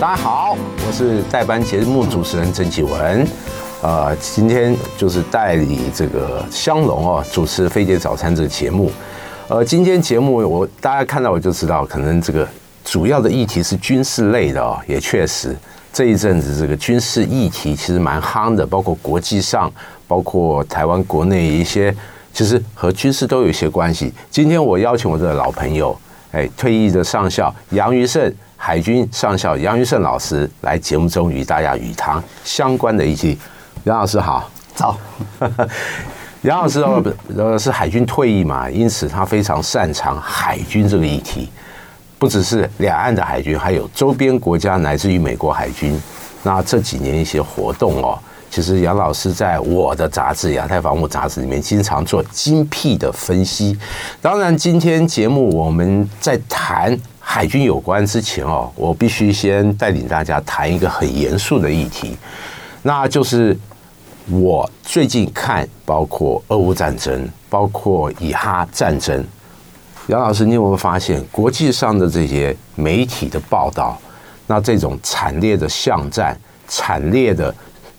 大家好，我是代班节目主持人郑启文，呃，今天就是代理这个香龙哦，主持《飞碟早餐》这个节目。呃，今天节目我大家看到我就知道，可能这个主要的议题是军事类的哦，也确实这一阵子这个军事议题其实蛮夯的，包括国际上，包括台湾国内一些，其实和军事都有一些关系。今天我邀请我的老朋友，哎，退役的上校杨余胜。海军上校杨云胜老师来节目中与大家与他相关的一些。杨老师好，早。杨老师哦，呃，是海军退役嘛，因此他非常擅长海军这个议题，不只是两岸的海军，还有周边国家乃至于美国海军。那这几年一些活动哦，其实杨老师在我的杂志《亚太防务杂志》里面经常做精辟的分析。当然，今天节目我们在谈。海军有关之前哦，我必须先带领大家谈一个很严肃的议题，那就是我最近看，包括俄乌战争，包括以哈战争。杨老师，你有没有发现国际上的这些媒体的报道？那这种惨烈的巷战，惨烈的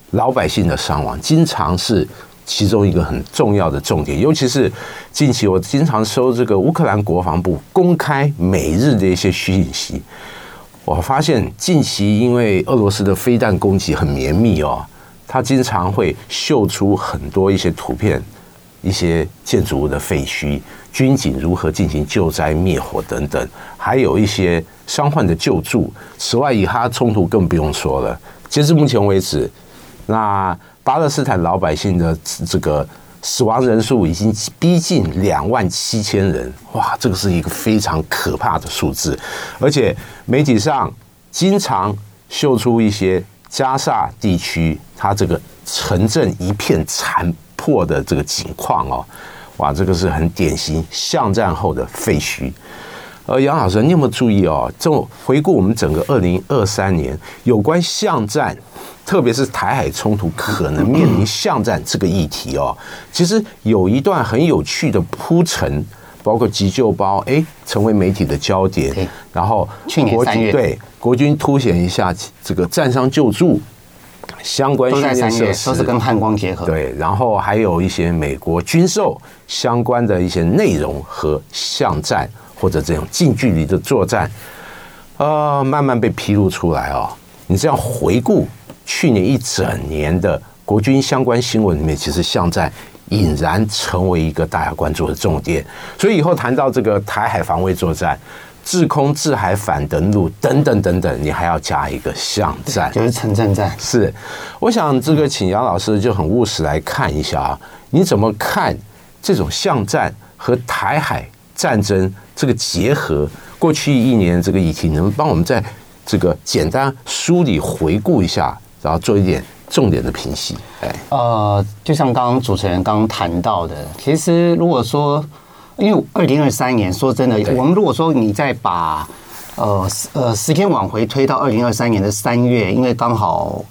老百姓的伤亡，经常是。其中一个很重要的重点，尤其是近期我经常收这个乌克兰国防部公开每日的一些讯息，我发现近期因为俄罗斯的飞弹攻击很绵密哦，他经常会秀出很多一些图片，一些建筑物的废墟，军警如何进行救灾灭火等等，还有一些伤患的救助。此外，以哈冲突更不用说了，截至目前为止，那。巴勒斯坦老百姓的这个死亡人数已经逼近两万七千人，哇，这个是一个非常可怕的数字，而且媒体上经常秀出一些加沙地区它这个城镇一片残破的这个景况哦，哇，这个是很典型巷战后的废墟。而杨老师，你有没有注意哦？这种回顾我们整个二零二三年有关巷战。特别是台海冲突可能面临巷战这个议题哦，其实有一段很有趣的铺陈，包括急救包哎成为媒体的焦点，然后去年三月对国军凸显一下这个战伤救助相关训练设施都是跟汉光结合，对，然后还有一些美国军售相关的一些内容和巷战或者这种近距离的作战，呃，慢慢被披露出来哦。你这样回顾。去年一整年的国军相关新闻里面，其实巷战俨然成为一个大家关注的重点。所以以后谈到这个台海防卫作战、制空、制海、反登陆等等等等，你还要加一个巷战，就是城镇战。是，我想这个请杨老师就很务实来看一下啊，你怎么看这种巷战和台海战争这个结合？过去一年这个议题，能帮我们在这个简单梳理回顾一下？然后做一点重点的评析，哎，呃，就像刚刚主持人刚刚谈到的，其实如果说，因为二零二三年，说真的，我们如果说你再把呃呃时间往回推到二零二三年的三月，因为刚好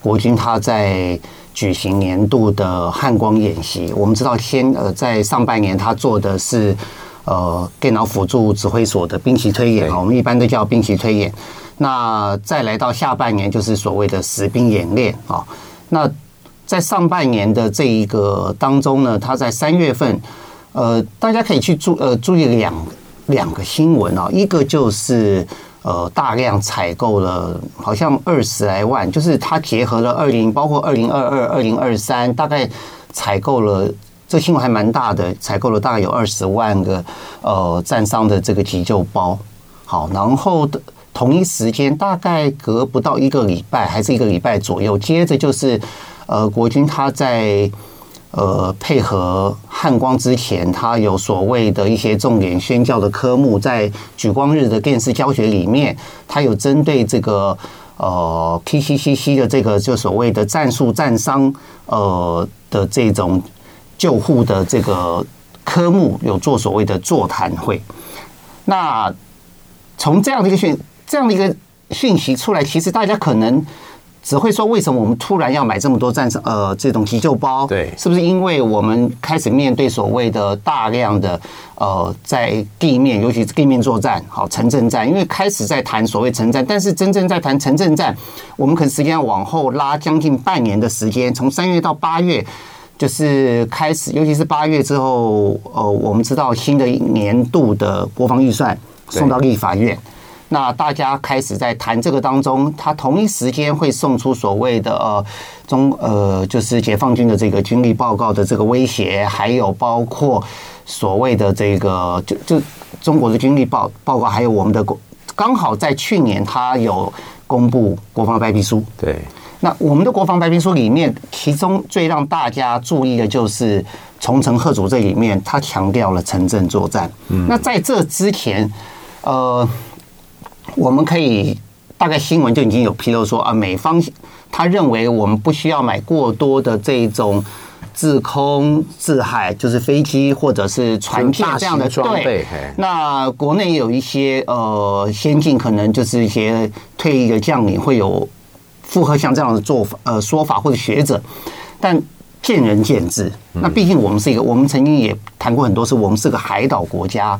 国军他在举行年度的汉光演习，我们知道先呃在上半年他做的是呃电脑辅助指挥所的兵棋推演啊，我们一般都叫兵棋推演。那再来到下半年，就是所谓的实兵演练啊。那在上半年的这一个当中呢，他在三月份，呃，大家可以去注呃注意两两个新闻啊。一个就是呃大量采购了，好像二十来万，就是他结合了二零，包括二零二二、二零二三，大概采购了，这新闻还蛮大的，采购了大概有二十万个呃战伤的这个急救包。好，然后的。同一时间，大概隔不到一个礼拜，还是一个礼拜左右，接着就是，呃，国军他在呃配合汉光之前，他有所谓的一些重点宣教的科目，在举光日的电视教学里面，他有针对这个呃 PCCC 的这个就所谓的战术战伤呃的这种救护的这个科目，有做所谓的座谈会。那从这样的一个讯。这样的一个讯息出来，其实大家可能只会说为什么我们突然要买这么多战争呃这种急救包？对，是不是因为我们开始面对所谓的大量的呃在地面，尤其是地面作战，好城镇战，因为开始在谈所谓城镇，但是真正在谈城镇战，我们可能时间要往后拉将近半年的时间，从三月到八月。就是开始，尤其是八月之后，呃，我们知道新的一年度的国防预算送到立法院，那大家开始在谈这个当中，他同一时间会送出所谓的呃中呃，就是解放军的这个军力报告的这个威胁，还有包括所谓的这个就就中国的军力报报告，还有我们的国，刚好在去年他有公布国防白皮书，对。那我们的国防白皮书里面，其中最让大家注意的就是重城贺主这里面，他强调了城镇作战。嗯，那在这之前，呃，我们可以大概新闻就已经有披露说啊，美方他认为我们不需要买过多的这种制空、制海，就是飞机或者是船舰这样的装备。那国内有一些呃先进，可能就是一些退役的将领会有。符合像这样的做法呃说法或者学者，但见仁见智。那毕竟我们是一个，我们曾经也谈过很多次，我们是个海岛国家，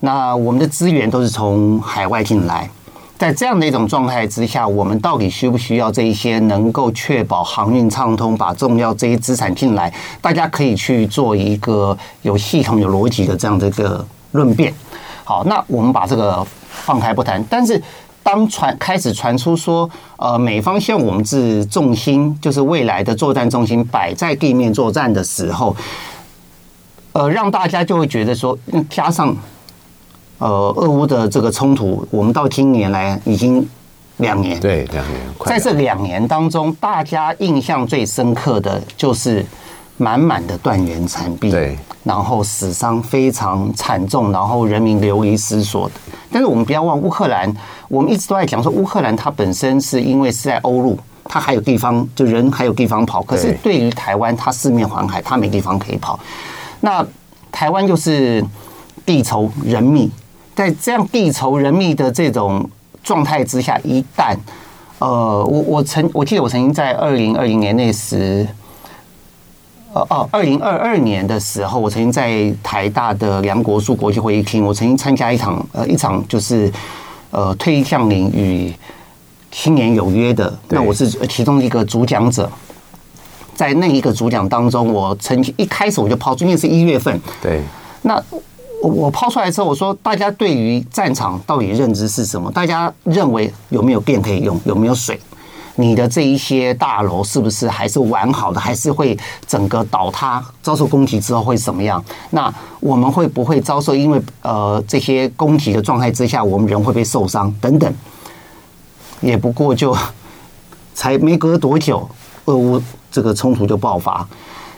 那我们的资源都是从海外进来，在这样的一种状态之下，我们到底需不需要这一些能够确保航运畅通，把重要这些资产进来？大家可以去做一个有系统、有逻辑的这样的一个论辩。好，那我们把这个放开不谈，但是。当传开始传出说，呃，美方向我们是重心，就是未来的作战重心摆在地面作战的时候，呃，让大家就会觉得说，加上，呃，俄乌的这个冲突，我们到今年来已经两年，对，两年，在这两年当中，大家印象最深刻的就是。满满的断垣残壁，对，然后死伤非常惨重，然后人民流离失所的。但是我们不要忘，乌克兰，我们一直都在讲说，乌克兰它本身是因为是在欧陆，它还有地方，就人还有地方跑。可是对于台湾，它四面环海，它没地方可以跑。那台湾就是地稠人密，在这样地稠人密的这种状态之下，一旦呃，我我曾我记得我曾经在二零二零年那时。呃哦，二零二二年的时候，我曾经在台大的梁国树国际会议厅，我曾经参加一场呃一场就是呃退役将领与青年有约的，那我是其中一个主讲者。在那一个主讲当中，我曾经一开始我就抛出，因为是一月份，对，那我我抛出来之后，我说大家对于战场到底认知是什么？大家认为有没有电可以用？有没有水？你的这一些大楼是不是还是完好的？还是会整个倒塌？遭受攻击之后会怎么样？那我们会不会遭受？因为呃这些攻击的状态之下，我们人会不会受伤？等等，也不过就才没隔多久，俄乌这个冲突就爆发。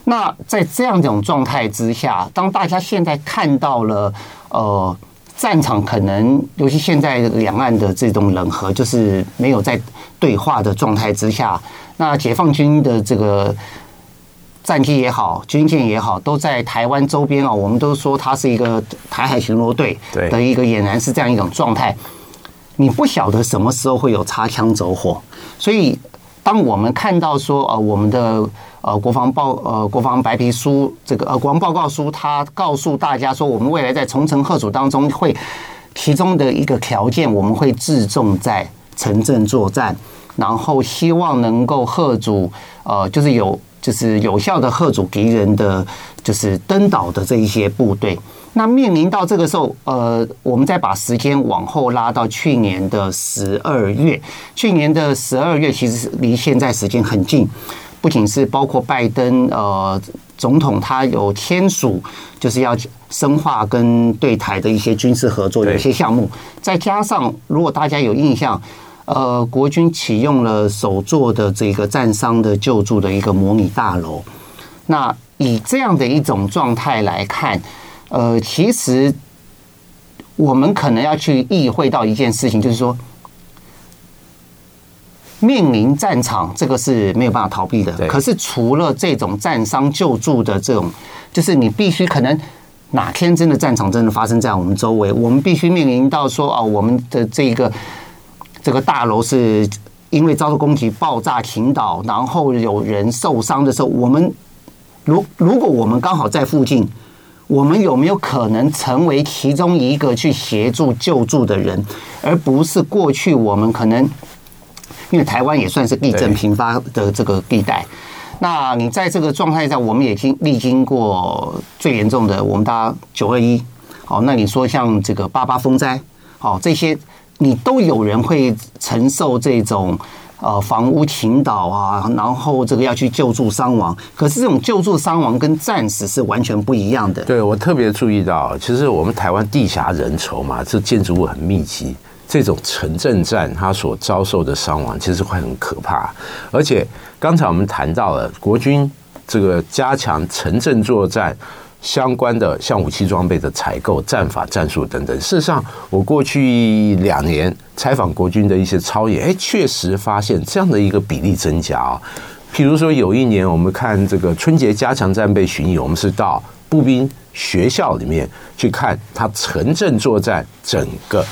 那在这样一种状态之下，当大家现在看到了呃。战场可能，尤其现在两岸的这种冷和，就是没有在对话的状态之下，那解放军的这个战机也好，军舰也好，都在台湾周边啊。我们都说它是一个台海巡逻队的一个俨然是这样一种状态。你不晓得什么时候会有擦枪走火，所以当我们看到说，呃，我们的。呃，国防报呃，国防白皮书这个呃，国防报告书，它告诉大家说，我们未来在重城贺阻当中会其中的一个条件，我们会置重在城镇作战，然后希望能够贺阻呃，就是有就是有效的贺阻敌人的就是登岛的这一些部队。那面临到这个时候，呃，我们再把时间往后拉到去年的十二月，去年的十二月其实离现在时间很近。不仅是包括拜登呃总统，他有签署就是要深化跟对台的一些军事合作有一些项目，再加上如果大家有印象，呃，国军启用了首座的这个战伤的救助的一个模拟大楼。那以这样的一种状态来看，呃，其实我们可能要去意会到一件事情，就是说。面临战场，这个是没有办法逃避的。可是除了这种战伤救助的这种，就是你必须可能哪天真的战场真的发生在我们周围，我们必须面临到说啊，我们的这个这个大楼是因为遭到攻击爆炸倾倒，然后有人受伤的时候，我们如如果我们刚好在附近，我们有没有可能成为其中一个去协助救助的人，而不是过去我们可能因为台湾也算是地震频发的这个地带，那你在这个状态下，我们也经历经过最严重的，我们大家九二一，好，那你说像这个八八风灾，好这些。你都有人会承受这种呃房屋倾倒啊，然后这个要去救助伤亡。可是这种救助伤亡跟战死是完全不一样的。对，我特别注意到，其实我们台湾地狭人稠嘛，这建筑物很密集，这种城镇战它所遭受的伤亡其实会很可怕。而且刚才我们谈到了国军这个加强城镇作战。相关的像武器装备的采购、战法、战术等等。事实上，我过去两年采访国军的一些操演，哎，确实发现这样的一个比例增加啊。譬如说，有一年我们看这个春节加强战备巡演，我们是到步兵学校里面去看他城镇作战整个，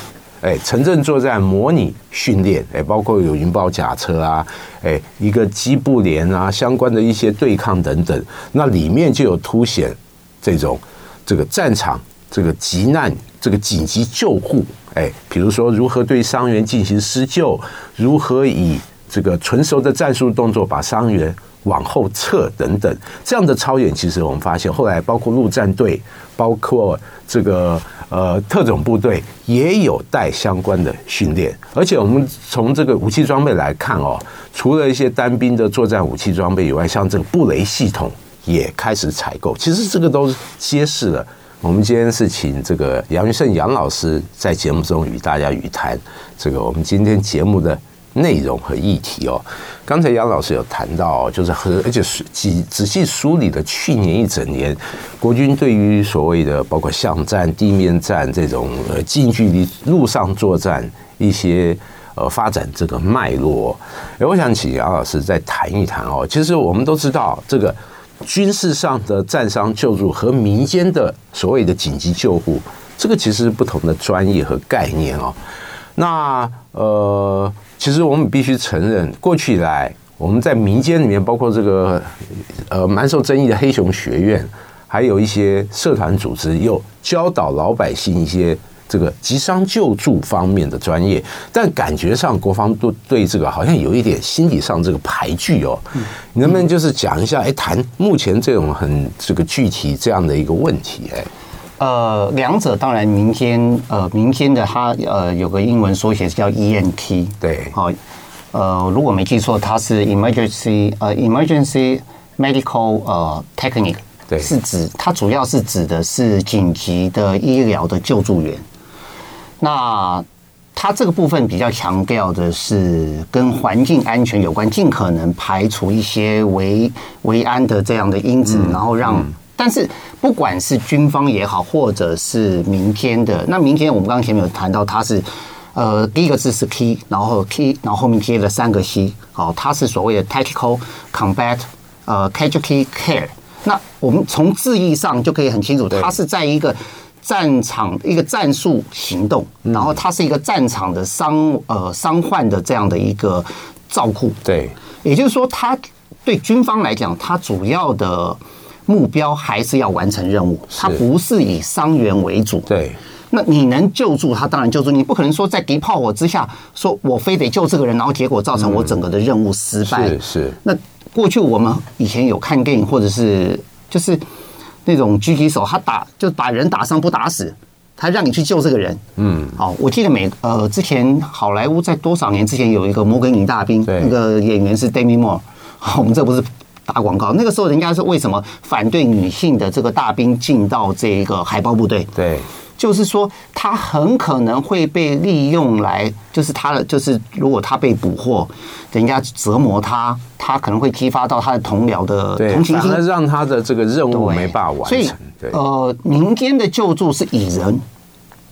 哎，城镇作战模拟训练，哎，包括有云豹甲车啊，哎，一个机步连啊，相关的一些对抗等等，那里面就有凸显。这种这个战场这个急难这个紧急救护，哎，比如说如何对伤员进行施救，如何以这个纯熟的战术动作把伤员往后撤等等，这样的操演，其实我们发现后来包括陆战队，包括这个呃特种部队也有带相关的训练，而且我们从这个武器装备来看哦，除了一些单兵的作战武器装备以外，像这个布雷系统。也开始采购，其实这个都揭示了。我们今天是请这个杨云胜杨老师在节目中与大家语谈这个我们今天节目的内容和议题哦。刚才杨老师有谈到，就是和而且是仔仔细梳理了去年一整年国军对于所谓的包括巷战、地面战这种呃近距离陆上作战一些呃发展这个脉络。哎，我想请杨老师再谈一谈哦。其实我们都知道这个。军事上的战伤救助和民间的所谓的紧急救护，这个其实是不同的专业和概念哦。那呃，其实我们必须承认，过去以来我们在民间里面，包括这个呃蛮受争议的黑熊学院，还有一些社团组织，又教导老百姓一些。这个急伤救助方面的专业，但感觉上国防部对这个好像有一点心理上这个排拒哦。你能不能就是讲一下？哎，谈目前这种很这个具体这样的一个问题？哎，呃，两者当然民间呃民间的它呃有个英文缩写是叫 ENT，对，好，呃，如果没记错，它是 Emergency 呃 Emergency Medical 呃 Technique，对，是指它主要是指的是紧急的医疗的救助员。那它这个部分比较强调的是跟环境安全有关，尽可能排除一些危危安的这样的因子，然后让。但是不管是军方也好，或者是明天的，那明天我们刚刚前面有谈到，它是呃第一个字是 key，然后 key，然后后面接了三个 c，好，它是所谓的 tactical combat 呃 casualty care。那我们从字义上就可以很清楚，它是在一个。战场一个战术行动，然后它是一个战场的伤呃伤患的这样的一个照顾。对，也就是说，它对军方来讲，它主要的目标还是要完成任务，它不是以伤员为主。对，那你能救助他，当然救助。你不可能说在敌炮火之下，说我非得救这个人，然后结果造成我整个的任务失败。是是。那过去我们以前有看电影，或者是就是。那种狙击手，他打就把人打伤不打死，他让你去救这个人。嗯，哦，我记得美呃之前好莱坞在多少年之前有一个摩根女大兵，那个演员是 Demi Moore。好，我们这不是打广告，那个时候人家是为什么反对女性的这个大兵进到这个海豹部队？对。就是说，他很可能会被利用来，就是他的，就是如果他被捕获，人家折磨他，他可能会激发到他的同僚的同情心，让他的这个任务没办法完成。所以，呃，民间的救助是以人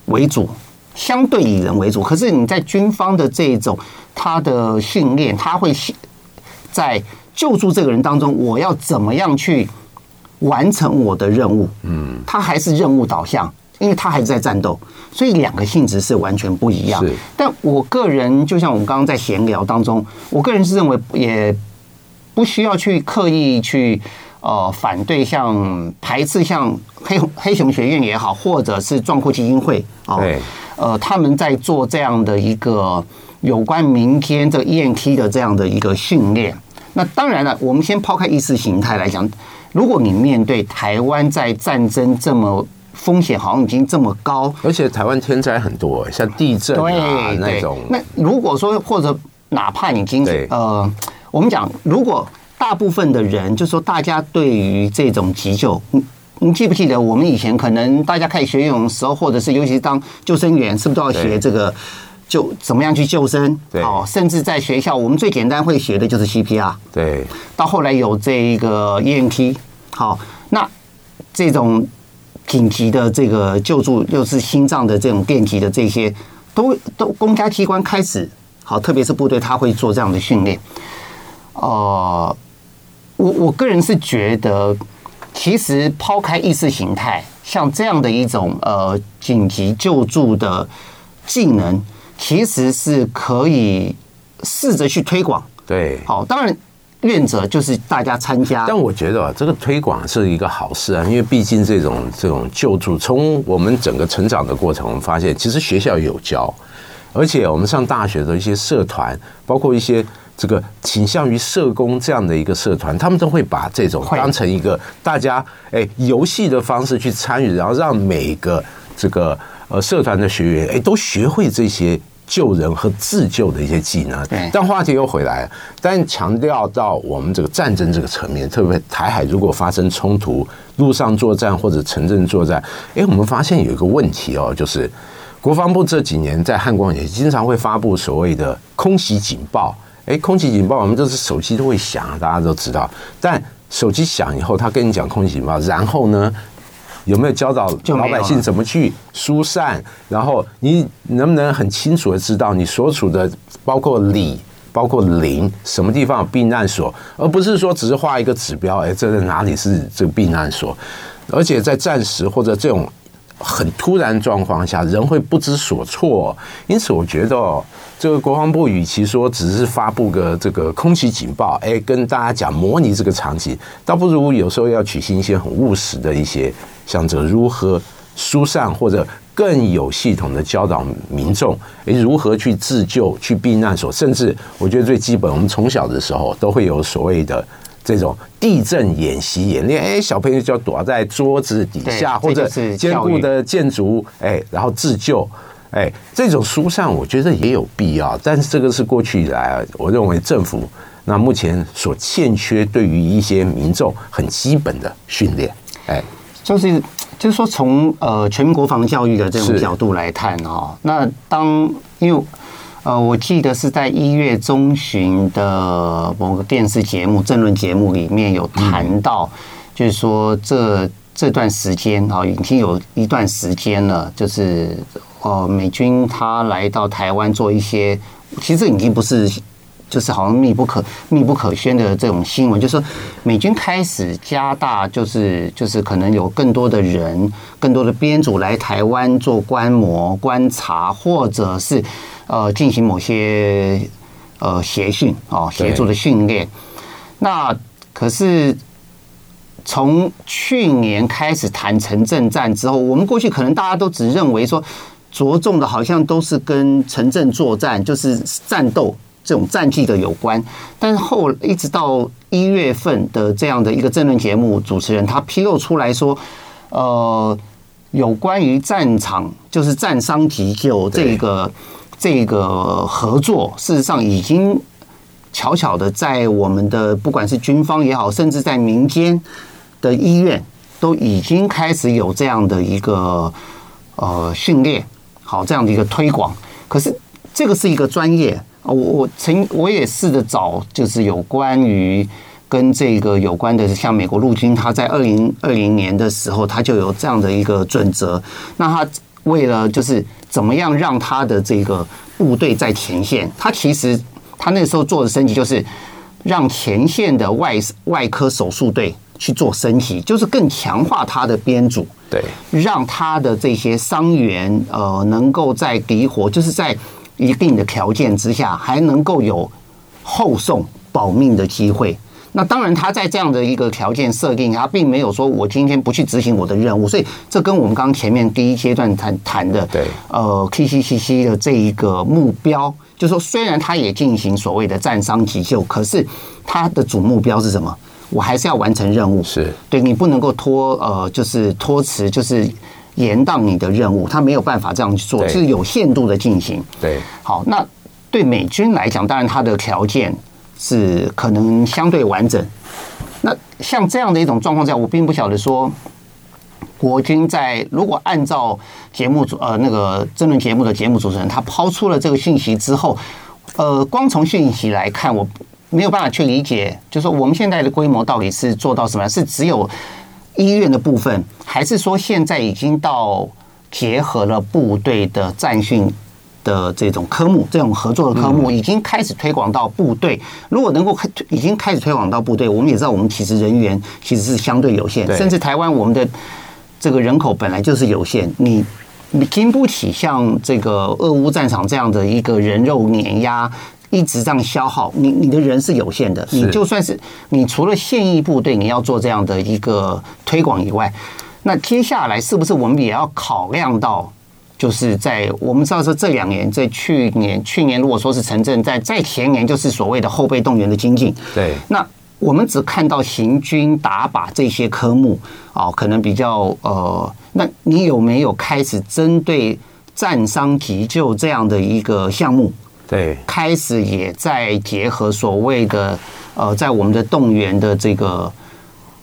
为主，相对以人为主。可是你在军方的这种他的训练，他会在救助这个人当中，我要怎么样去完成我的任务？嗯，他还是任务导向。因为他还是在战斗，所以两个性质是完全不一样。但我个人就像我们刚刚在闲聊当中，我个人是认为也不需要去刻意去呃反对像排斥像黑黑熊学院也好，或者是壮阔基金会啊，呃，他们在做这样的一个有关明天这个 EMT 的这样的一个训练。那当然了，我们先抛开意识形态来讲，如果你面对台湾在战争这么风险好像已经这么高，而且台湾天灾很多，像地震啊那种。那如果说或者哪怕已经呃，我们讲如果大部分的人，就是说大家对于这种急救，你你记不记得我们以前可能大家开始学游泳的时候，或者是尤其是当救生员，是不是都要学这个？就怎么样去救生？对，哦，甚至在学校，我们最简单会学的就是 CPR。对，到后来有这一个 EMT，好，那这种紧急的这个救助，又是心脏的这种电击的这些，都都公家机关开始好，特别是部队，他会做这样的训练。呃，我我个人是觉得，其实抛开意识形态，像这样的一种呃紧急救助的技能。其实是可以试着去推广，对，好，当然愿者就是大家参加。但我觉得啊这个推广是一个好事啊，因为毕竟这种这种救助，从我们整个成长的过程，我们发现其实学校有教，而且我们上大学的一些社团，包括一些这个倾向于社工这样的一个社团，他们都会把这种当成一个大家哎游戏的方式去参与，然后让每个这个。呃，社团的学员哎，都学会这些救人和自救的一些技能。对。但话题又回来了，但强调到我们这个战争这个层面，特别台海如果发生冲突，陆上作战或者城镇作战，哎，我们发现有一个问题哦，就是国防部这几年在汉光也经常会发布所谓的空袭警报。哎，空袭警报，我们就是手机都会响，大家都知道。但手机响以后，他跟你讲空袭警报，然后呢？有没有教导老百姓怎么去疏散？然后你能不能很清楚的知道你所处的包括里、包括邻什么地方有避难所，而不是说只是画一个指标，哎，这是哪里是这个避难所？而且在暂时或者这种很突然状况下，人会不知所措。因此，我觉得。这个国防部与其说只是发布个这个空袭警报，哎，跟大家讲模拟这个场景，倒不如有时候要举行一些很务实的一些，像这如何疏散或者更有系统的教导民众，哎，如何去自救、去避难所，甚至我觉得最基本，我们从小的时候都会有所谓的这种地震演习演练，哎，小朋友就要躲在桌子底下或者坚固的建筑，哎，然后自救。哎，这种疏散我觉得也有必要，但是这个是过去以来，我认为政府那目前所欠缺对于一些民众很基本的训练。哎，就是就是说从呃全民国防教育的这种角度来看哦，那当因为呃我记得是在一月中旬的某个电视节目政论节目里面有谈到，就是说这这段时间啊已经有一段时间了，就是。呃，美军他来到台湾做一些，其实已经不是，就是好像密不可密不可宣的这种新闻，就是说美军开始加大，就是就是可能有更多的人，更多的编组来台湾做观摩观察，或者是呃进行某些呃协训啊协助的训练。那可是从去年开始谈城镇战之后，我们过去可能大家都只认为说。着重的好像都是跟城镇作战，就是战斗这种战绩的有关。但是后一直到一月份的这样的一个政论节目主持人，他披露出来说，呃，有关于战场就是战伤急救这个这个合作，事实上已经悄悄的在我们的不管是军方也好，甚至在民间的医院都已经开始有这样的一个呃训练。好，这样的一个推广，可是这个是一个专业啊。我我曾我也试着找，就是有关于跟这个有关的，像美国陆军，他在二零二零年的时候，他就有这样的一个准则。那他为了就是怎么样让他的这个部队在前线，他其实他那时候做的升级就是让前线的外外科手术队去做升级，就是更强化他的编组，对，让他的这些伤员呃能够在敌火，就是在一定的条件之下，还能够有后送保命的机会。那当然，他在这样的一个条件设定，他并没有说我今天不去执行我的任务，所以这跟我们刚刚前面第一阶段谈谈的，对，呃，KCCC 的这一个目标，就是说虽然他也进行所谓的战伤急救，可是他的主目标是什么？我还是要完成任务，是对你不能够拖，呃，就是拖迟，就是延宕你的任务，他没有办法这样去做，是有限度的进行。对，好，那对美军来讲，当然他的条件。是可能相对完整。那像这样的一种状况下，我并不晓得说，国军在如果按照节目组呃那个争论节目的节目主持人他抛出了这个信息之后，呃，光从信息来看，我没有办法去理解，就是说我们现在的规模到底是做到什么？是只有医院的部分，还是说现在已经到结合了部队的战训？的这种科目，这种合作的科目已经开始推广到部队。如果能够开，已经开始推广到部队，我们也知道，我们其实人员其实是相对有限，甚至台湾我们的这个人口本来就是有限，你你经不起像这个俄乌战场这样的一个人肉碾压，一直这样消耗，你你的人是有限的。你就算是你除了现役部队你要做这样的一个推广以外，那接下来是不是我们也要考量到？就是在我们知道说这两年，在去年去年如果说是城镇，在在前年就是所谓的后备动员的精进。对，那我们只看到行军打靶这些科目啊，可能比较呃，那你有没有开始针对战伤急救这样的一个项目？对，开始也在结合所谓的呃，在我们的动员的这个。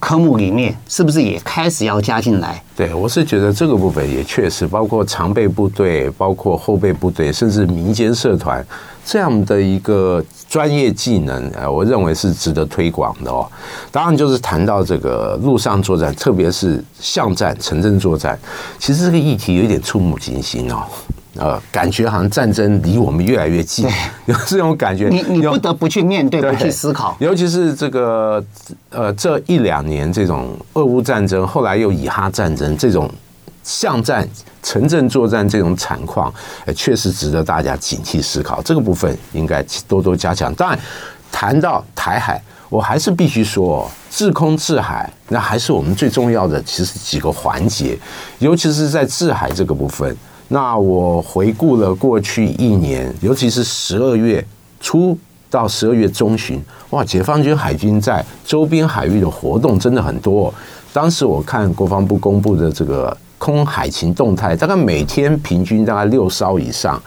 科目里面是不是也开始要加进来？对，我是觉得这个部分也确实，包括常备部队、包括后备部队，甚至民间社团这样的一个专业技能，呃，我认为是值得推广的哦。当然，就是谈到这个陆上作战，特别是巷战、城镇作战，其实这个议题有一点触目惊心哦。呃，感觉好像战争离我们越来越近，有这种感觉。你你不得不去面对，不去思考。尤其是这个呃，这一两年这种俄乌战争，后来又以哈战争这种巷战、城镇作战这种惨况，呃，确实值得大家警惕思考。这个部分应该多多加强。当然，谈到台海，我还是必须说，制空制海，那还是我们最重要的，其实几个环节，尤其是在制海这个部分。那我回顾了过去一年，尤其是十二月初到十二月中旬，哇，解放军海军在周边海域的活动真的很多。当时我看国防部公布的这个空海情动态，大概每天平均大概六艘以上。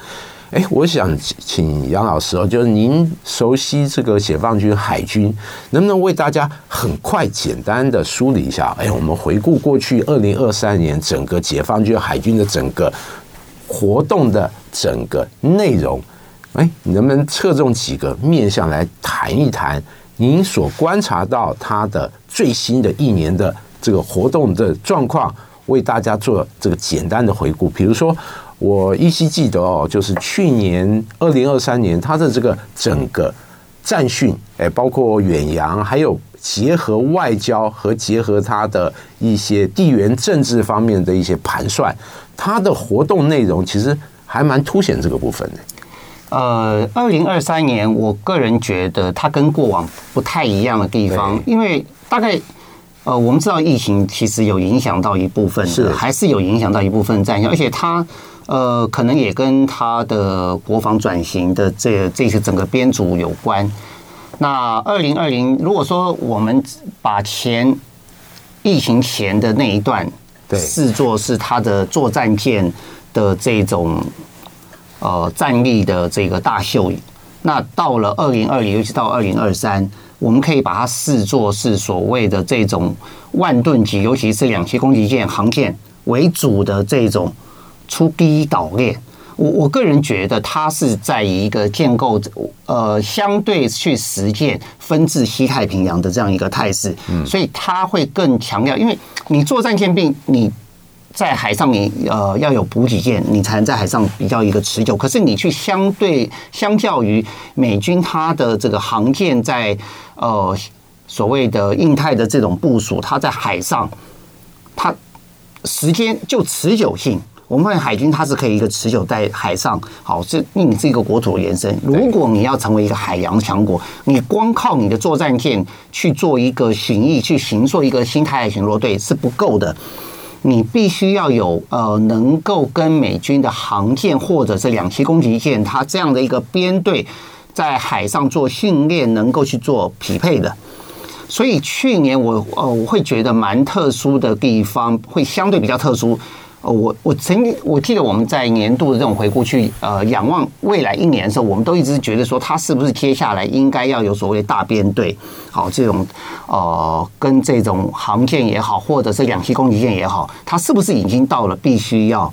哎，我想请杨老师哦，就是您熟悉这个解放军海军，能不能为大家很快简单的梳理一下？哎，我们回顾过去二零二三年整个解放军海军的整个。活动的整个内容，哎，能不能侧重几个面向来谈一谈？您所观察到它的最新的一年的这个活动的状况，为大家做这个简单的回顾。比如说，我依稀记得哦，就是去年二零二三年，它的这个整个战训，哎，包括远洋，还有结合外交和结合它的一些地缘政治方面的一些盘算。它的活动内容其实还蛮凸显这个部分的。呃，二零二三年，我个人觉得它跟过往不太一样的地方，因为大概呃，我们知道疫情其实有影响到一部分，是还是有影响到一部分战线，而且它呃，可能也跟它的国防转型的这这些整个编组有关。那二零二零，如果说我们把前疫情前的那一段。视作是他的作战舰的这种呃战力的这个大秀。那到了二零二零，尤其到二零二三，我们可以把它视作是所谓的这种万吨级，尤其是两栖攻击舰、航舰为主的这种出第一岛链。我我个人觉得，它是在一个建构呃相对去实践分治西太平洋的这样一个态势，所以它会更强调，因为你作战舰并你在海上你呃要有补给舰，你才能在海上比较一个持久。可是你去相对相较于美军它的这个航舰在呃所谓的印太的这种部署，它在海上，它时间就持久性。我们发现海军它是可以一个持久在海上，好，这你是一个国土的延伸。如果你要成为一个海洋强国，你光靠你的作战舰去做一个巡弋，去行做一个新台海巡逻队是不够的。你必须要有呃，能够跟美军的航舰或者是两栖攻击舰，它这样的一个编队在海上做训练，能够去做匹配的。所以去年我呃，我会觉得蛮特殊的地方，会相对比较特殊。呃，我我曾经我记得我们在年度的这种回顾去呃仰望未来一年的时候，我们都一直觉得说，它是不是接下来应该要有所谓大编队，好，这种呃跟这种航舰也好，或者是两栖攻击舰也好，它是不是已经到了必须要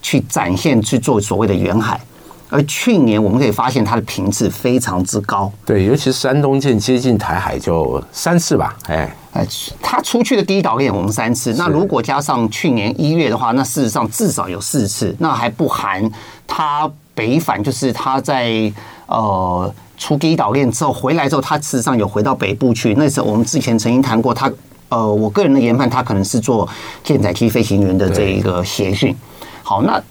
去展现去做所谓的远海？而去年我们可以发现它的频次非常之高，对，尤其是山东舰接近台海就三次吧，哎。他出去的第一岛链我们三次，那如果加上去年一月的话，那事实上至少有四次，那还不含他北返，就是他在呃出第一岛链之后回来之后，他事实上有回到北部去。那时候我们之前曾经谈过，他呃，我个人的研判，他可能是做舰载机飞行员的这一个协训。好，那。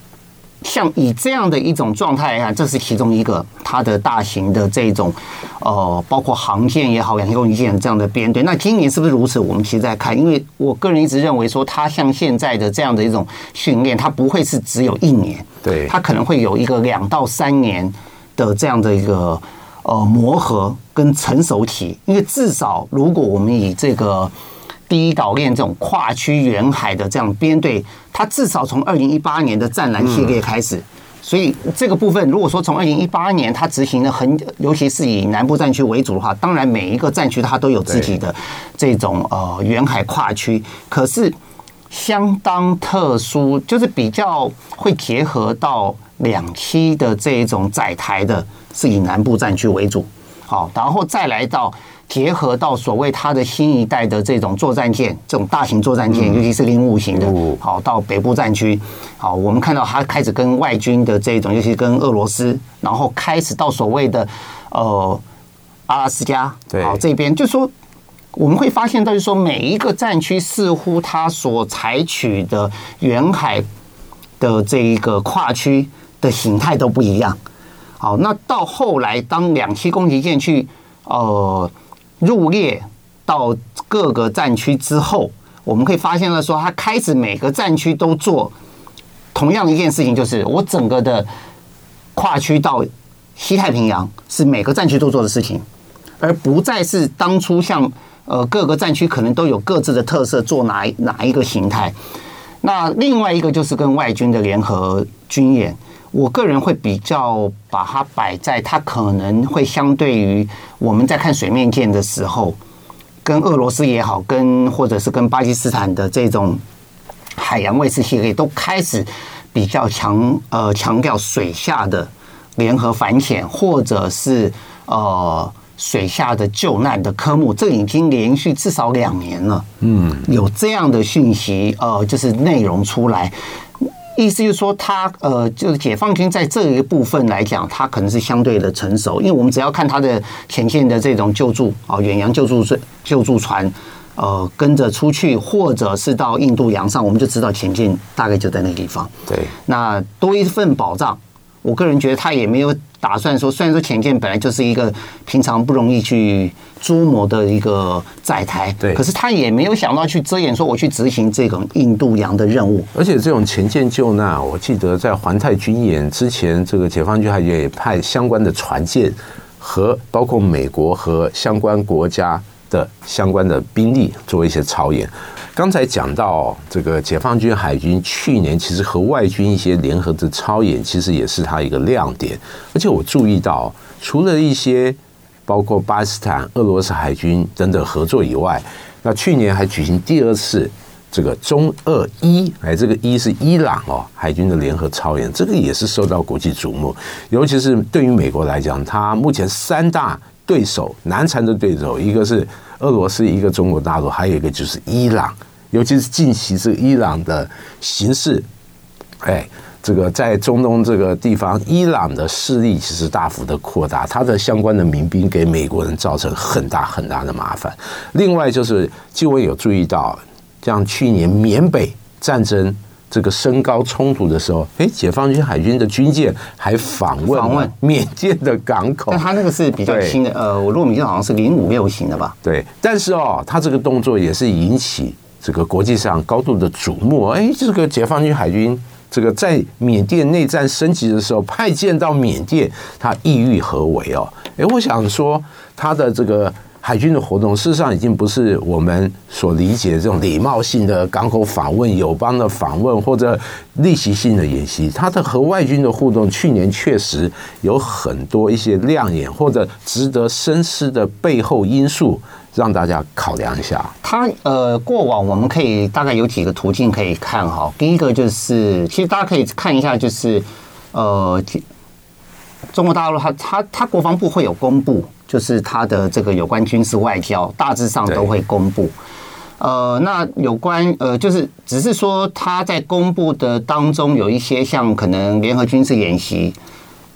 像以这样的一种状态来看，这是其中一个它的大型的这种，呃，包括航舰也好，两栖攻击舰这样的编队。那今年是不是如此？我们其实在看，因为我个人一直认为说，它像现在的这样的一种训练，它不会是只有一年，对，它可能会有一个两到三年的这样的一个呃磨合跟成熟期。因为至少如果我们以这个。第一岛链这种跨区远海的这样编队，它至少从二零一八年的战蓝系列开始，所以这个部分如果说从二零一八年它执行的很，尤其是以南部战区为主的话，当然每一个战区它都有自己的这种呃远海跨区，可是相当特殊，就是比较会结合到两栖的这一种载台的，是以南部战区为主，好，然后再来到。结合到所谓它的新一代的这种作战舰，这种大型作战舰，尤其是零五型的，好到北部战区，好，我们看到它开始跟外军的这种，尤其跟俄罗斯，然后开始到所谓的呃阿拉斯加，好这边，就是说我们会发现到，就是说每一个战区似乎它所采取的远海的这一个跨区的形态都不一样。好，那到后来当两栖攻击舰去呃。入列到各个战区之后，我们可以发现了说，他开始每个战区都做同样一件事情，就是我整个的跨区到西太平洋是每个战区都做的事情，而不再是当初像呃各个战区可能都有各自的特色，做哪哪一个形态。那另外一个就是跟外军的联合军演。我个人会比较把它摆在，它可能会相对于我们在看水面舰的时候，跟俄罗斯也好，跟或者是跟巴基斯坦的这种海洋卫士系列都开始比较强呃强调水下的联合反潜，或者是呃水下的救难的科目，这已经连续至少两年了，嗯，有这样的讯息呃，就是内容出来。意思就是说，他呃，就是解放军在这一部分来讲，他可能是相对的成熟，因为我们只要看他的前线的这种救助啊，远洋救助船、救助船，呃，跟着出去，或者是到印度洋上，我们就知道前线大概就在那个地方。对，那多一份保障。我个人觉得他也没有打算说，虽然说前舰本来就是一个平常不容易去捉摸的一个载台，对，可是他也没有想到去遮掩说我去执行这种印度洋的任务。而且这种前舰救难，我记得在环太军演之前，这个解放军还也派相关的船舰和包括美国和相关国家的相关的兵力做一些操演。刚才讲到这个解放军海军去年其实和外军一些联合的操演，其实也是它一个亮点。而且我注意到，除了一些包括巴基斯坦、俄罗斯海军等等合作以外，那去年还举行第二次这个中俄伊，哎，这个伊是伊朗哦海军的联合操演，这个也是受到国际瞩目。尤其是对于美国来讲，它目前三大对手难缠的对手，一个是。俄罗斯一个中国大陆，还有一个就是伊朗，尤其是近期这个伊朗的形势，哎，这个在中东这个地方，伊朗的势力其实大幅的扩大，它的相关的民兵给美国人造成很大很大的麻烦。另外就是，就我有注意到，像去年缅北战争这个升高冲突的时候，哎，解放军海军的军舰还访问访问缅甸的港口，但它那个是比较新的，呃，我如果没记错好像是零五六型的吧？对，但是哦，他这个动作也是引起这个国际上高度的瞩目。哎，这个解放军海军。这个在缅甸内战升级的时候，派舰到缅甸，他意欲何为哦？诶，我想说，他的这个海军的活动，事实上已经不是我们所理解的这种礼貌性的港口访问、友邦的访问或者例行性的演习。他的和外军的互动，去年确实有很多一些亮眼或者值得深思的背后因素。让大家考量一下，它呃，过往我们可以大概有几个途径可以看哈。第一个就是，其实大家可以看一下，就是呃，中国大陆它它它国防部会有公布，就是他的这个有关军事外交，大致上都会公布。呃，那有关呃，就是只是说他在公布的当中有一些像可能联合军事演习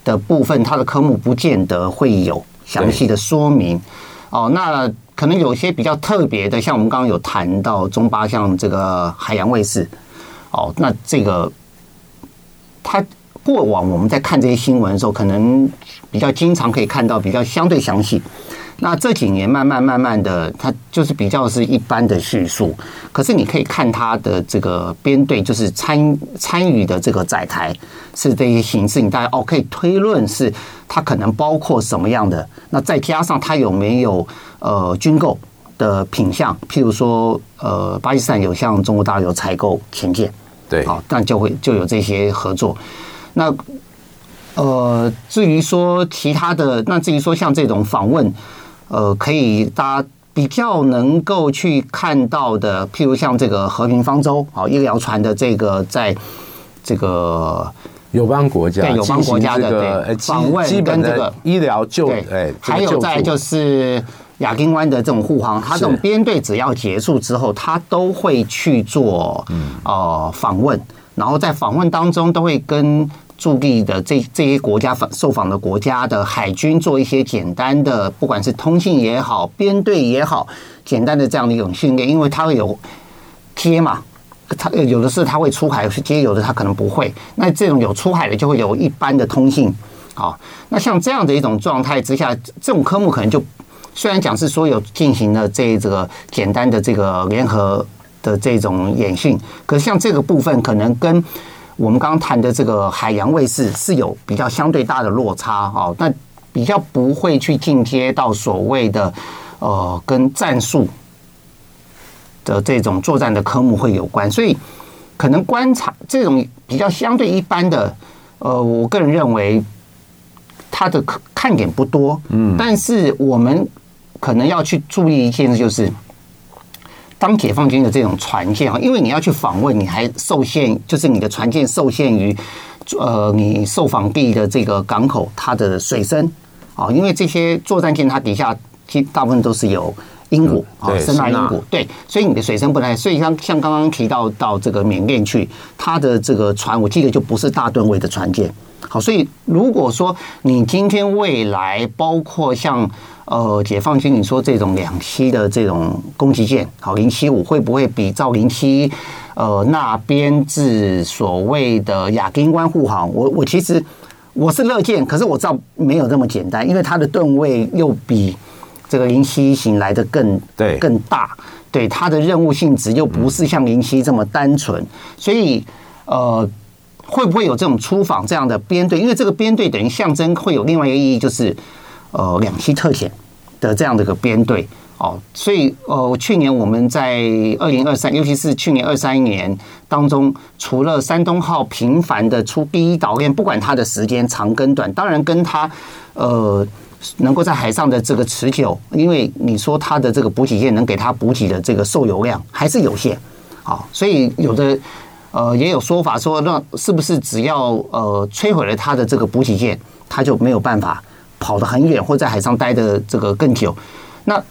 的部分，它的科目不见得会有详细的说明。哦，那。可能有些比较特别的，像我们刚刚有谈到中巴，像这个海洋卫士，哦，那这个他过往我们在看这些新闻的时候，可能比较经常可以看到比较相对详细。那这几年慢慢慢慢的，它就是比较是一般的叙述。可是你可以看它的这个编队，就是参参与的这个载台是这些形式，你大概哦可以推论是它可能包括什么样的。那再加上它有没有呃军购的品项，譬如说呃巴基斯坦有向中国大陆有采购潜舰，对，好，那就会就有这些合作。那呃至于说其他的，那至于说像这种访问。呃，可以大家比较能够去看到的，譬如像这个和平方舟啊，医疗船的这个在这个友邦国家，对友邦国家的对访问跟这个医疗救，对，还有在就是亚丁湾的这种护航，它这种编队只要结束之后，它都会去做呃访问，然后在访问当中都会跟。驻地的这这些国家访受访的国家的海军做一些简单的，不管是通信也好，编队也好，简单的这样的一种训练，因为它会有贴嘛，它有的是它会出海去接，有的它可能不会。那这种有出海的就会有一般的通信，好，那像这样的一种状态之下，这种科目可能就虽然讲是说有进行了这这个简单的这个联合的这种演训，可是像这个部分可能跟我们刚刚谈的这个海洋卫士是有比较相对大的落差哦，那比较不会去进阶到所谓的呃跟战术的这种作战的科目会有关，所以可能观察这种比较相对一般的，呃，我个人认为它的看点不多，嗯，但是我们可能要去注意一件事就是。当解放军的这种船舰啊，因为你要去访问，你还受限，就是你的船舰受限于，呃，你受访地的这个港口它的水深啊，因为这些作战舰它底下其实大部分都是有英骨啊，声纳鹰骨，对，所以你的水深不太，所以像像刚刚提到到这个缅甸去，它的这个船，我记得就不是大吨位的船舰。好，所以如果说你今天未来包括像。呃，解放军，你说这种两栖的这种攻击舰，好，零七五会不会比造零七呃那编制所谓的亚丁湾护航？我我其实我是乐见，可是我知道没有这么简单，因为它的吨位又比这个零七型来的更对更大，对它的任务性质又不是像零七这么单纯，所以呃，会不会有这种出访这样的编队？因为这个编队等于象征会有另外一个意义，就是。呃，两栖特遣的这样的一个编队哦，所以呃，去年我们在二零二三，尤其是去年二三年当中，除了山东号频繁的出第一岛链，不管它的时间长跟短，当然跟它呃能够在海上的这个持久，因为你说它的这个补给舰能给它补给的这个受油量还是有限，好，所以有的呃也有说法说，那是不是只要呃摧毁了它的这个补给舰，它就没有办法？跑得很远，或在海上待的这个更久，那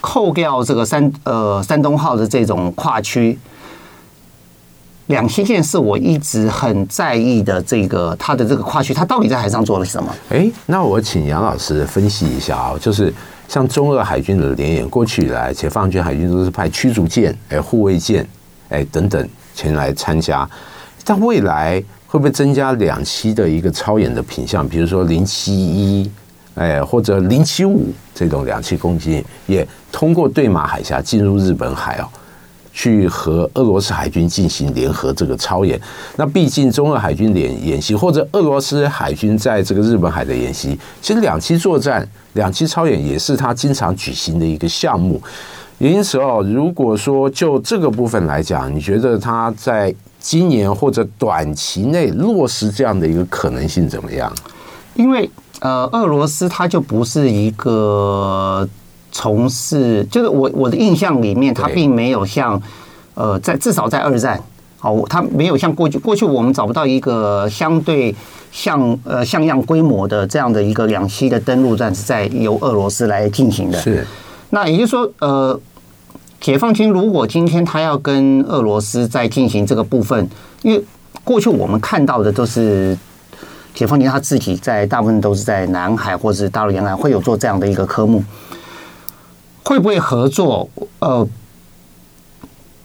扣掉这个山呃山东号的这种跨区，两栖舰是我一直很在意的这个它的这个跨区，它到底在海上做了什么？哎，那我请杨老师分析一下啊，就是像中俄海军的联演，过去以来解放军海军都是派驱逐舰、哎护卫舰、哎等等前来参加，但未来会不会增加两栖的一个操演的品相？比如说零七一，哎或者零七五这种两栖攻击也通过对马海峡进入日本海哦。去和俄罗斯海军进行联合这个操演，那毕竟中俄海军联演习或者俄罗斯海军在这个日本海的演习，其实两栖作战、两栖操演也是他经常举行的一个项目。因此哦，如果说就这个部分来讲，你觉得他在今年或者短期内落实这样的一个可能性怎么样？因为呃，俄罗斯它就不是一个。从事就是我我的印象里面，它并没有像呃，在至少在二战，哦，它没有像过去过去我们找不到一个相对像呃像样规模的这样的一个两栖的登陆战是在由俄罗斯来进行的。是，那也就是说，呃，解放军如果今天他要跟俄罗斯在进行这个部分，因为过去我们看到的都是解放军他自己在大部分都是在南海或者是大陆沿岸会有做这样的一个科目。会不会合作？呃，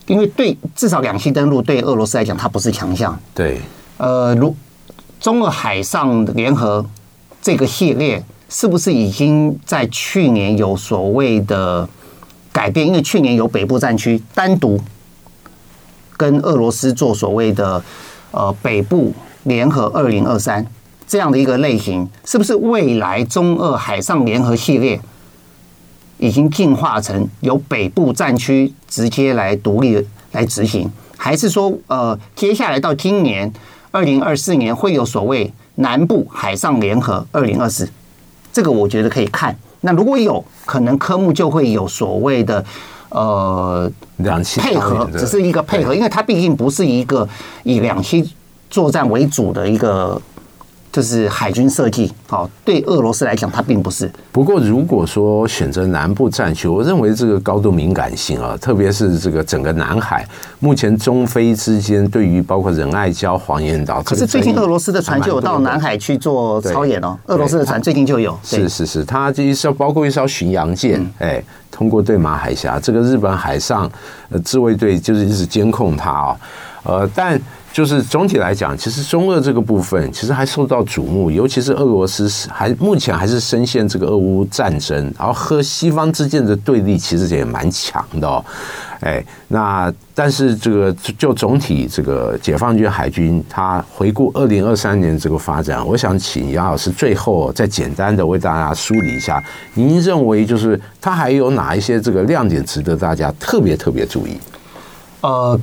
因为对至少两栖登陆对俄罗斯来讲，它不是强项。对，呃，如中俄海上联合这个系列，是不是已经在去年有所谓的改变？因为去年有北部战区单独跟俄罗斯做所谓的呃北部联合二零二三这样的一个类型，是不是未来中俄海上联合系列？已经进化成由北部战区直接来独立来执行，还是说，呃，接下来到今年二零二四年会有所谓南部海上联合二零二四？这个我觉得可以看。那如果有可能，科目就会有所谓的呃两栖配合，只是一个配合，因为它毕竟不是一个以两栖作战为主的一个。就是海军设计，好，对俄罗斯来讲，它并不是。不过，如果说选择南部战区，我认为这个高度敏感性啊，特别是这个整个南海，目前中非之间对于包括仁爱礁、黄岩岛，可是最近俄罗斯的船就有到南海去做操演哦。俄罗斯的船最近就有，是是是，它这一艘包括一艘巡洋舰，哎，通过对马海峡，这个日本海上呃自卫队就是一直监控它啊，呃，但。就是总体来讲，其实中俄这个部分其实还受到瞩目，尤其是俄罗斯还目前还是深陷这个俄乌战争，然后和西方之间的对立其实也蛮强的哦。哎，那但是这个就总体这个解放军海军，他回顾二零二三年这个发展，我想请杨老师最后再简单的为大家梳理一下，您认为就是他还有哪一些这个亮点值得大家特别特别注意？呃。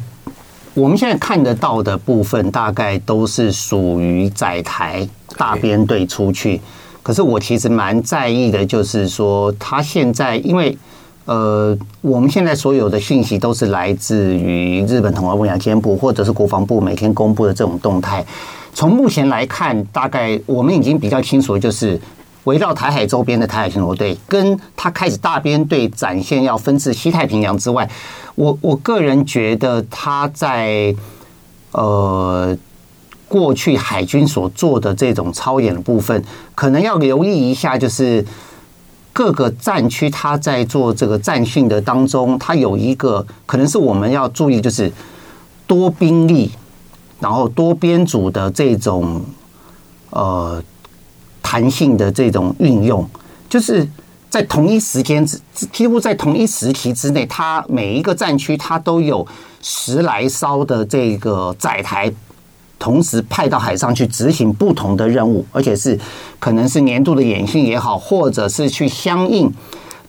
我们现在看得到的部分，大概都是属于载台大编队出去。可是我其实蛮在意的，就是说，他现在因为呃，我们现在所有的讯息都是来自于日本统合部两千部或者是国防部每天公布的这种动态。从目前来看，大概我们已经比较清楚，就是。围绕台海周边的台海巡逻队，跟他开始大编队展现要分至西太平洋之外，我我个人觉得他在呃过去海军所做的这种操演的部分，可能要留意一下，就是各个战区他在做这个战训的当中，他有一个可能是我们要注意，就是多兵力，然后多编组的这种呃。弹性的这种运用，就是在同一时间之几乎在同一时期之内，它每一个战区它都有十来艘的这个载台，同时派到海上去执行不同的任务，而且是可能是年度的演训也好，或者是去相应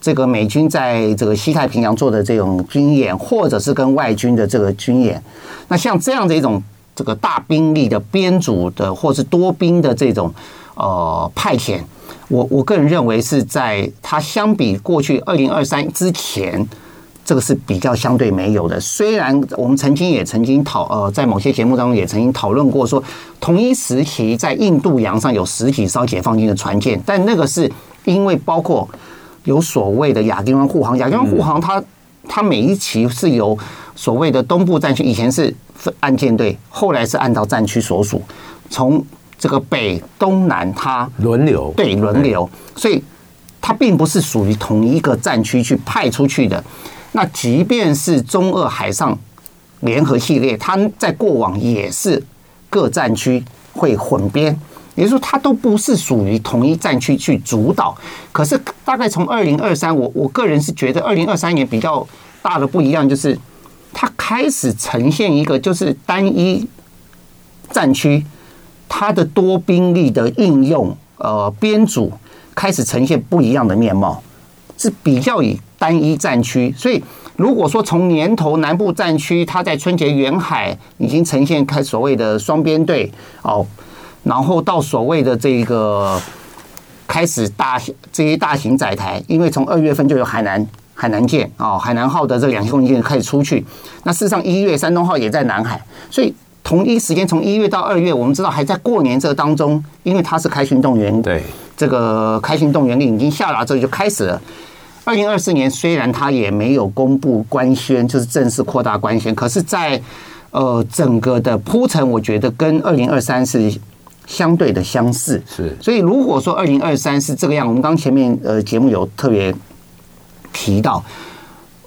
这个美军在这个西太平洋做的这种军演，或者是跟外军的这个军演。那像这样的一种这个大兵力的编组的，或是多兵的这种。呃，派遣，我我个人认为是在它相比过去二零二三之前，这个是比较相对没有的。虽然我们曾经也曾经讨呃，在某些节目当中也曾经讨论过，说同一时期在印度洋上有十几艘解放军的船舰，但那个是因为包括有所谓的亚丁湾护航，亚丁湾护航它它每一期是由所谓的东部战区以前是岸舰队，后来是按照战区所属，从这个北、东南它轮流，对，轮流，所以它并不是属于同一个战区去派出去的。那即便是中俄海上联合系列，它在过往也是各战区会混编。也就是说，它都不是属于同一战区去主导。可是，大概从二零二三，我我个人是觉得，二零二三年比较大的不一样，就是它开始呈现一个就是单一战区，它的多兵力的应用，呃，编组开始呈现不一样的面貌，是比较以单一战区。所以，如果说从年头南部战区，它在春节远海已经呈现开所谓的双编队哦。然后到所谓的这个开始大这些大型载台，因为从二月份就有海南海南舰哦，海南号的这两艘舰开始出去。那事实上一月山东号也在南海，所以同一时间从一月到二月，我们知道还在过年这当中，因为它是开训动员，对这个开训动员令已经下达之后就开始了。二零二四年虽然它也没有公布官宣，就是正式扩大官宣，可是在呃整个的铺陈，我觉得跟二零二三是。相对的相似是，所以如果说二零二三是这个样，我们刚前面呃节目有特别提到，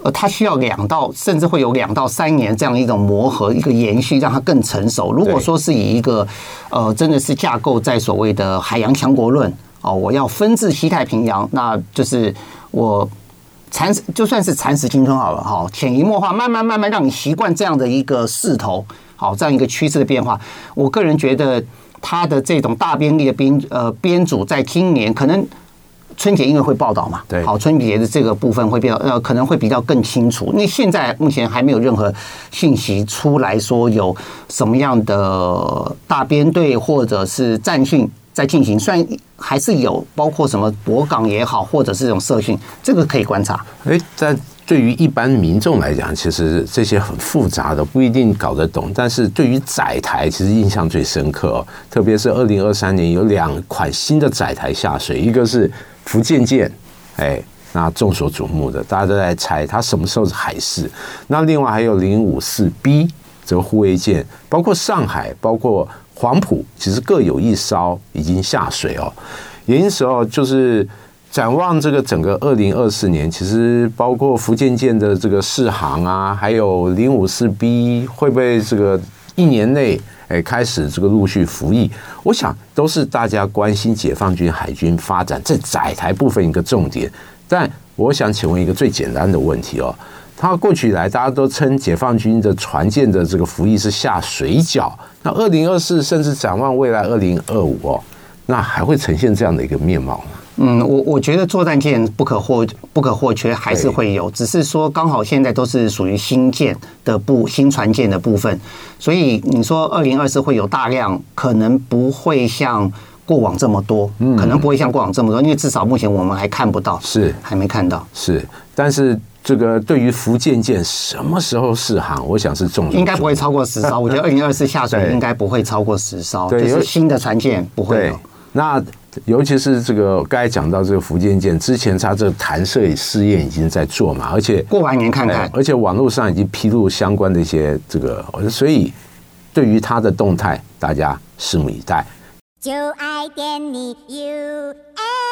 呃，它需要两到甚至会有两到三年这样一种磨合，一个延续，让它更成熟。如果说是以一个呃真的是架构在所谓的海洋强国论哦，我要分治西太平洋，那就是我蚕就算是蚕食青春好了哈，潜移默化，慢慢慢慢让你习惯这样的一个势头，好，这样一个趋势的变化。我个人觉得。它的这种大编力的编呃编组，在今年可能春节因为会报道嘛，对，好，春节的这个部分会比较呃可能会比较更清楚。那现在目前还没有任何信息出来说有什么样的大编队或者是战训在进行，虽然还是有包括什么博港也好，或者是这种社训，这个可以观察。哎，在。对于一般民众来讲，其实这些很复杂的不一定搞得懂。但是对于载台，其实印象最深刻哦。特别是二零二三年有两款新的载台下水，一个是福建舰，哎，那众所瞩目的，大家都在猜它什么时候是海试。那另外还有零五四 B 这个护卫舰，包括上海，包括黄埔，其实各有一艘已经下水哦。也因此哦，就是。展望这个整个二零二四年，其实包括福建舰的这个试航啊，还有零五四 B 会不会这个一年内诶开始这个陆续服役，我想都是大家关心解放军海军发展在载台部分一个重点。但我想请问一个最简单的问题哦，他过去以来大家都称解放军的船舰的这个服役是下水饺，那二零二四甚至展望未来二零二五哦，那还会呈现这样的一个面貌吗？嗯，我我觉得作战舰不可或不可或缺，还是会有，只是说刚好现在都是属于新舰的部新船舰的部分，所以你说二零二四会有大量，可能不会像过往这么多，可能不会像过往这么多，因为至少目前我们还看不到，是还没看到，是，但是这个对于福建舰什么时候试航，我想是重要，应该不会超过十艘，我觉得二零二四下水 应该不会超过十艘，就是新的船舰不会有，那。尤其是这个刚才讲到这个福建舰，之前它这个弹射试验已经在做嘛，而且过完年看看，而且网络上已经披露相关的一些这个，所以对于它的动态，大家拭目以待。就爱点你 UFO